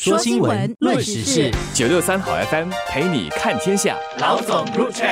说新闻，论时事，九六三好 FM 陪你看天下。老总入场。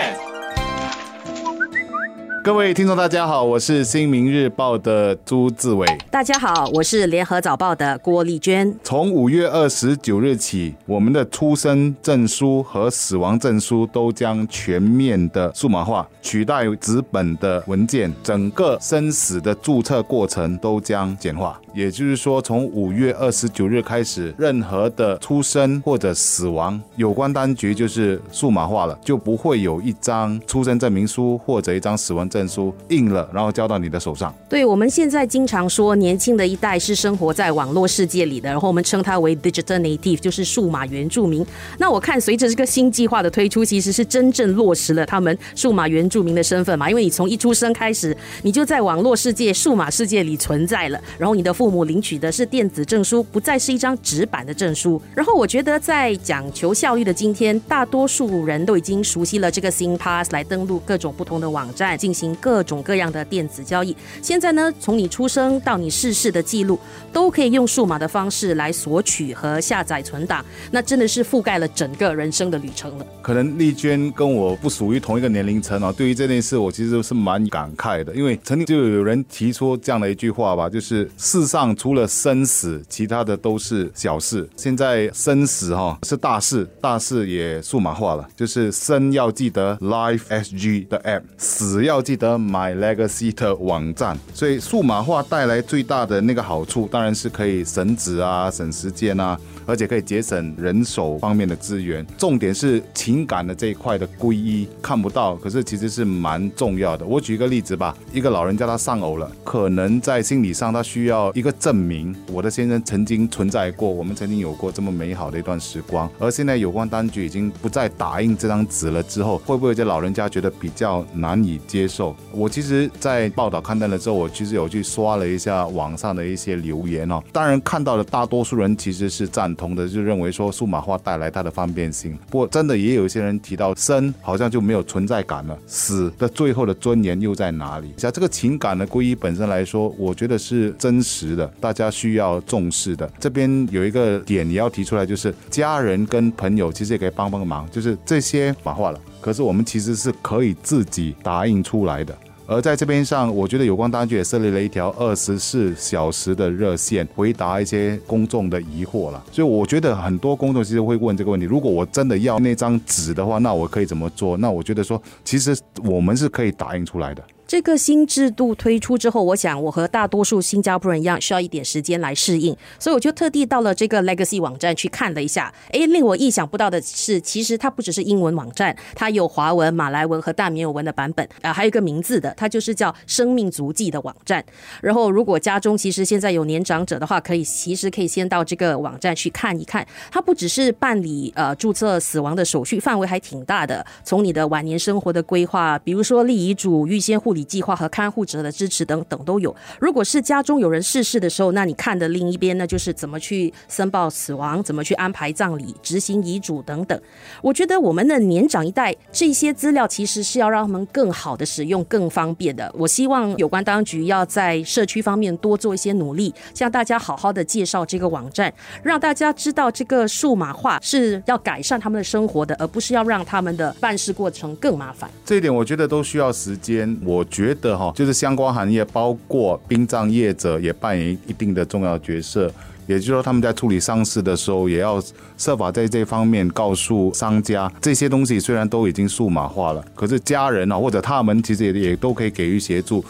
各位听众，大家好，我是新民日报的朱志伟。大家好，我是联合早报的郭丽娟。从五月二十九日起，我们的出生证书和死亡证书都将全面的数码化，取代纸本的文件，整个生死的注册过程都将简化。也就是说，从五月二十九日开始，任何的出生或者死亡，有关单局就是数码化了，就不会有一张出生证明书或者一张死亡证书印了，然后交到你的手上。对，我们现在经常说，年轻的一代是生活在网络世界里的，然后我们称它为 digital native，就是数码原住民。那我看随着这个新计划的推出，其实是真正落实了他们数码原住民的身份嘛，因为你从一出生开始，你就在网络世界、数码世界里存在了，然后你的父父母领取的是电子证书，不再是一张纸板的证书。然后我觉得，在讲求效率的今天，大多数人都已经熟悉了这个新 Pass 来登录各种不同的网站，进行各种各样的电子交易。现在呢，从你出生到你逝世的记录，都可以用数码的方式来索取和下载存档。那真的是覆盖了整个人生的旅程了。可能丽娟跟我不属于同一个年龄层啊，对于这件事，我其实是蛮感慨的，因为曾经就有人提出这样的一句话吧，就是世上。上除了生死，其他的都是小事。现在生死哈是大事，大事也数码化了。就是生要记得 Life SG 的 App，死要记得 My Legacy 的网站。所以数码化带来最大的那个好处，当然是可以省纸啊、省时间啊，而且可以节省人手方面的资源。重点是情感的这一块的归依看不到，可是其实是蛮重要的。我举一个例子吧，一个老人家他丧偶了，可能在心理上他需要一。个证明，我的先生曾经存在过，我们曾经有过这么美好的一段时光。而现在有关当局已经不再打印这张纸了，之后会不会这老人家觉得比较难以接受？我其实，在报道刊登了之后，我其实有去刷了一下网上的一些留言哦。当然看到的大多数人其实是赞同的，就认为说数码化带来它的方便性。不过真的也有一些人提到，生好像就没有存在感了，死的最后的尊严又在哪里？像这个情感的归依本身来说，我觉得是真实。的大家需要重视的，这边有一个点你要提出来，就是家人跟朋友其实也可以帮帮忙，就是这些马化了，可是我们其实是可以自己打印出来的。而在这边上，我觉得有关当局也设立了一条二十四小时的热线，回答一些公众的疑惑了。所以我觉得很多公众其实会问这个问题：如果我真的要那张纸的话，那我可以怎么做？那我觉得说，其实我们是可以打印出来的。这个新制度推出之后，我想我和大多数新加坡人一样，需要一点时间来适应，所以我就特地到了这个 Legacy 网站去看了一下。哎，令我意想不到的是，其实它不只是英文网站，它有华文、马来文和大缅文的版本啊，还有一个名字的，它就是叫“生命足迹”的网站。然后，如果家中其实现在有年长者的话，可以其实可以先到这个网站去看一看。它不只是办理呃注册死亡的手续，范围还挺大的，从你的晚年生活的规划，比如说立遗嘱、预先护。理计划和看护者的支持等等都有。如果是家中有人逝世的时候，那你看的另一边呢，就是怎么去申报死亡，怎么去安排葬礼、执行遗嘱等等。我觉得我们的年长一代这些资料其实是要让他们更好的使用、更方便的。我希望有关当局要在社区方面多做一些努力，向大家好好的介绍这个网站，让大家知道这个数码化是要改善他们的生活的，而不是要让他们的办事过程更麻烦。这一点我觉得都需要时间。我。觉得哈，就是相关行业，包括殡葬业者也扮演一定的重要角色。也就是说，他们在处理丧事的时候，也要设法在这方面告诉商家，这些东西虽然都已经数码化了，可是家人啊，或者他们其实也也都可以给予协助。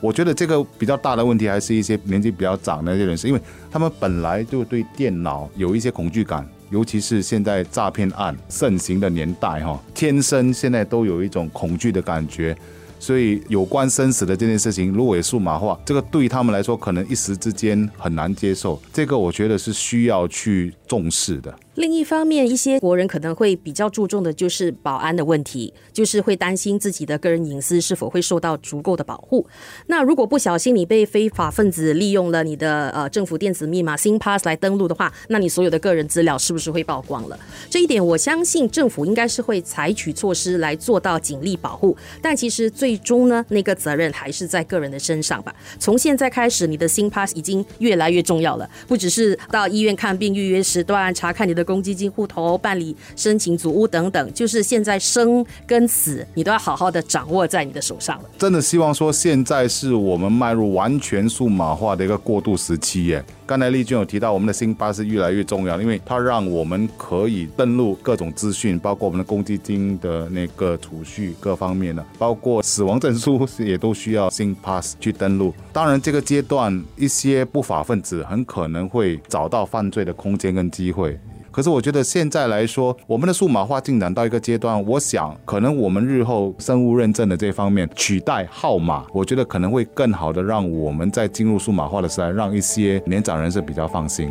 我觉得这个比较大的问题，还是一些年纪比较长的那些人士，因为他们本来就对电脑有一些恐惧感，尤其是现在诈骗案盛行的年代哈，天生现在都有一种恐惧的感觉。所以，有关生死的这件事情，如果数码化，这个对他们来说，可能一时之间很难接受。这个，我觉得是需要去重视的。另一方面，一些国人可能会比较注重的就是保安的问题，就是会担心自己的个人隐私是否会受到足够的保护。那如果不小心你被非法分子利用了你的呃政府电子密码 SIM Pass 来登录的话，那你所有的个人资料是不是会曝光了？这一点我相信政府应该是会采取措施来做到警力保护。但其实最终呢，那个责任还是在个人的身上吧。从现在开始，你的 SIM Pass 已经越来越重要了，不只是到医院看病预约。时段，查看你的公积金户头，办理申请组屋等等，就是现在生跟死，你都要好好的掌握在你的手上了。真的希望说，现在是我们迈入完全数码化的一个过渡时期耶。刚才丽君有提到，我们的新巴是越来越重要，因为它让我们可以登录各种资讯，包括我们的公积金的那个储蓄各方面的，包括死亡证书也都需要新 pass 去登录。当然，这个阶段一些不法分子很可能会找到犯罪的空间跟机会。可是我觉得现在来说，我们的数码化进展到一个阶段，我想可能我们日后生物认证的这方面取代号码，我觉得可能会更好的让我们在进入数码化的时代，让一些年长人士比较放心。